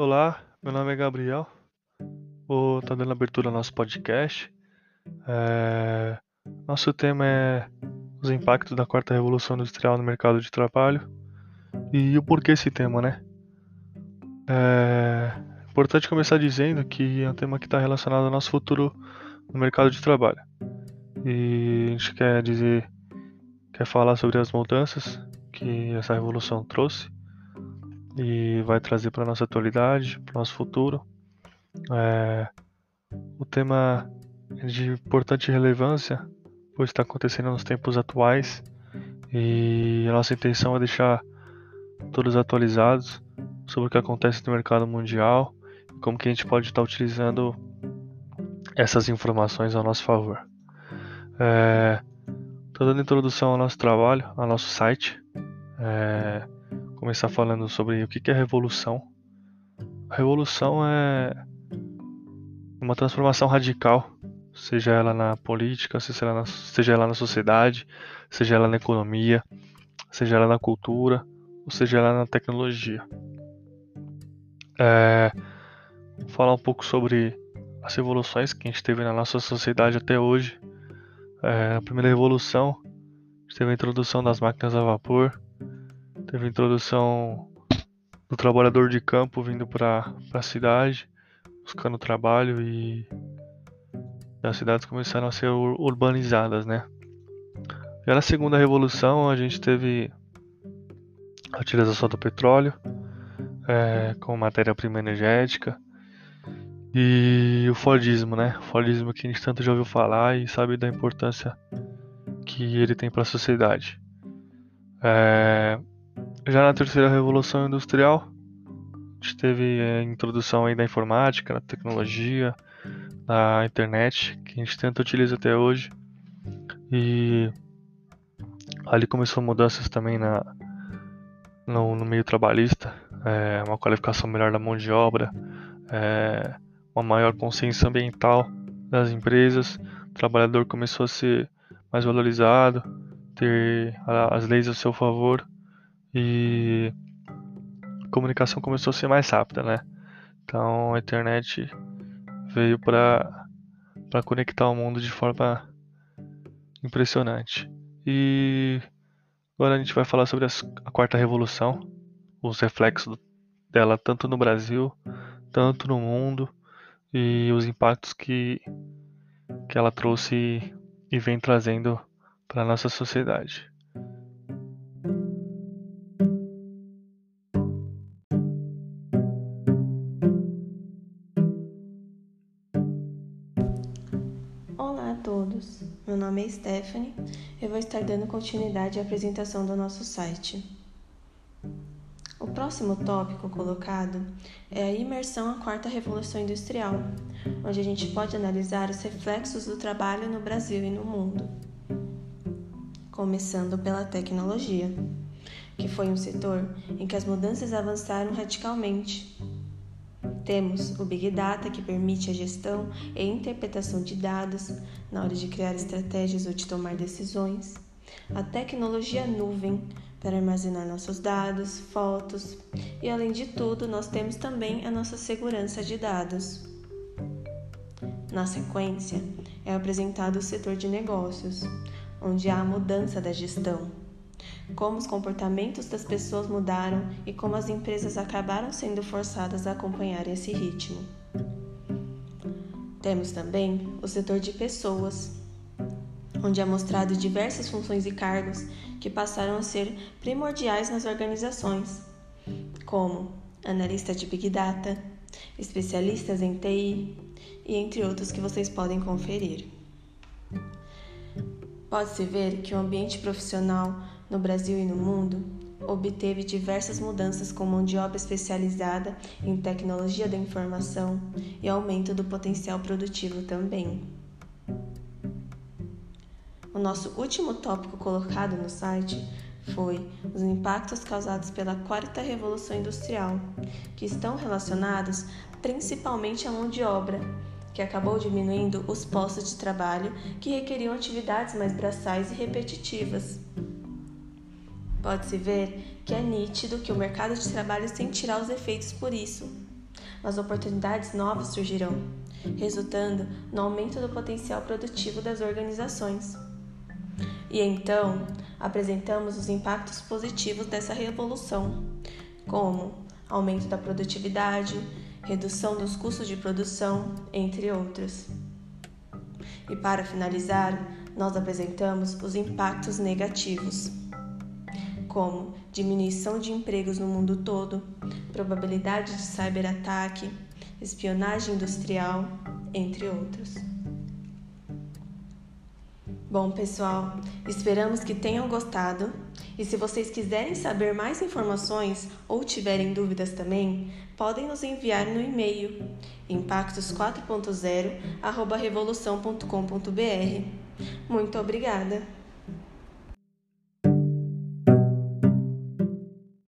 Olá, meu nome é Gabriel. Vou estar dando abertura ao nosso podcast. É, Nosso tema é os impactos da quarta revolução industrial no mercado de trabalho e o porquê esse tema, né? É importante começar dizendo que é um tema que está relacionado ao nosso futuro no mercado de trabalho. E a gente quer dizer, quer falar sobre as mudanças que essa revolução trouxe e vai trazer para nossa atualidade, para nosso futuro. É, o tema é de importante relevância, pois está acontecendo nos tempos atuais e a nossa intenção é deixar todos atualizados sobre o que acontece no mercado mundial e como que a gente pode estar utilizando essas informações ao nosso favor. Estou é, dando introdução ao nosso trabalho, ao nosso site. É, começar falando sobre o que é revolução. A revolução é uma transformação radical, seja ela na política, seja ela na, seja ela na sociedade, seja ela na economia, seja ela na cultura, ou seja ela na tecnologia. É, vou falar um pouco sobre as revoluções que a gente teve na nossa sociedade até hoje. É, a primeira revolução teve a introdução das máquinas a vapor, Teve a introdução do trabalhador de campo vindo para a cidade, buscando trabalho e as cidades começaram a ser urbanizadas, né? Já na segunda revolução a gente teve a utilização do petróleo é, como matéria-prima energética e o Fordismo, né? O Fordismo que a gente tanto já ouviu falar e sabe da importância que ele tem para a sociedade. É, já na terceira revolução industrial, a gente teve a introdução aí da informática, da tecnologia, da internet, que a gente tenta utilizar até hoje. E ali começou mudanças também na, no, no meio trabalhista, é, uma qualificação melhor da mão de obra, é, uma maior consciência ambiental das empresas, o trabalhador começou a ser mais valorizado, ter as leis a seu favor e a comunicação começou a ser mais rápida, né? Então a internet veio para para conectar o mundo de forma impressionante. E agora a gente vai falar sobre as, a quarta revolução, os reflexos dela tanto no Brasil, tanto no mundo e os impactos que que ela trouxe e vem trazendo para nossa sociedade. Todos, meu nome é Stephanie e vou estar dando continuidade à apresentação do nosso site. O próximo tópico colocado é a imersão à quarta revolução industrial, onde a gente pode analisar os reflexos do trabalho no Brasil e no mundo. Começando pela tecnologia, que foi um setor em que as mudanças avançaram radicalmente temos o Big Data, que permite a gestão e interpretação de dados na hora de criar estratégias ou de tomar decisões. A tecnologia nuvem, para armazenar nossos dados, fotos e, além de tudo, nós temos também a nossa segurança de dados. Na sequência, é apresentado o setor de negócios, onde há a mudança da gestão como os comportamentos das pessoas mudaram e como as empresas acabaram sendo forçadas a acompanhar esse ritmo. Temos também o setor de pessoas, onde é mostrado diversas funções e cargos que passaram a ser primordiais nas organizações, como analista de Big Data, especialistas em TI e entre outros que vocês podem conferir. Pode-se ver que o ambiente profissional no Brasil e no mundo, obteve diversas mudanças com mão de obra especializada em tecnologia da informação e aumento do potencial produtivo também. O nosso último tópico colocado no site foi os impactos causados pela quarta revolução industrial, que estão relacionados principalmente à mão de obra, que acabou diminuindo os postos de trabalho que requeriam atividades mais braçais e repetitivas. Pode-se ver que é nítido que o mercado de trabalho sentirá os efeitos por isso. as oportunidades novas surgirão, resultando no aumento do potencial produtivo das organizações. E então, apresentamos os impactos positivos dessa revolução, como aumento da produtividade, redução dos custos de produção, entre outros. E para finalizar, nós apresentamos os impactos negativos, como diminuição de empregos no mundo todo, probabilidade de cyberataque, espionagem industrial, entre outros. Bom, pessoal, esperamos que tenham gostado. E se vocês quiserem saber mais informações ou tiverem dúvidas também, podem nos enviar no e-mail impactos4.0@revolução.com.br. Muito obrigada.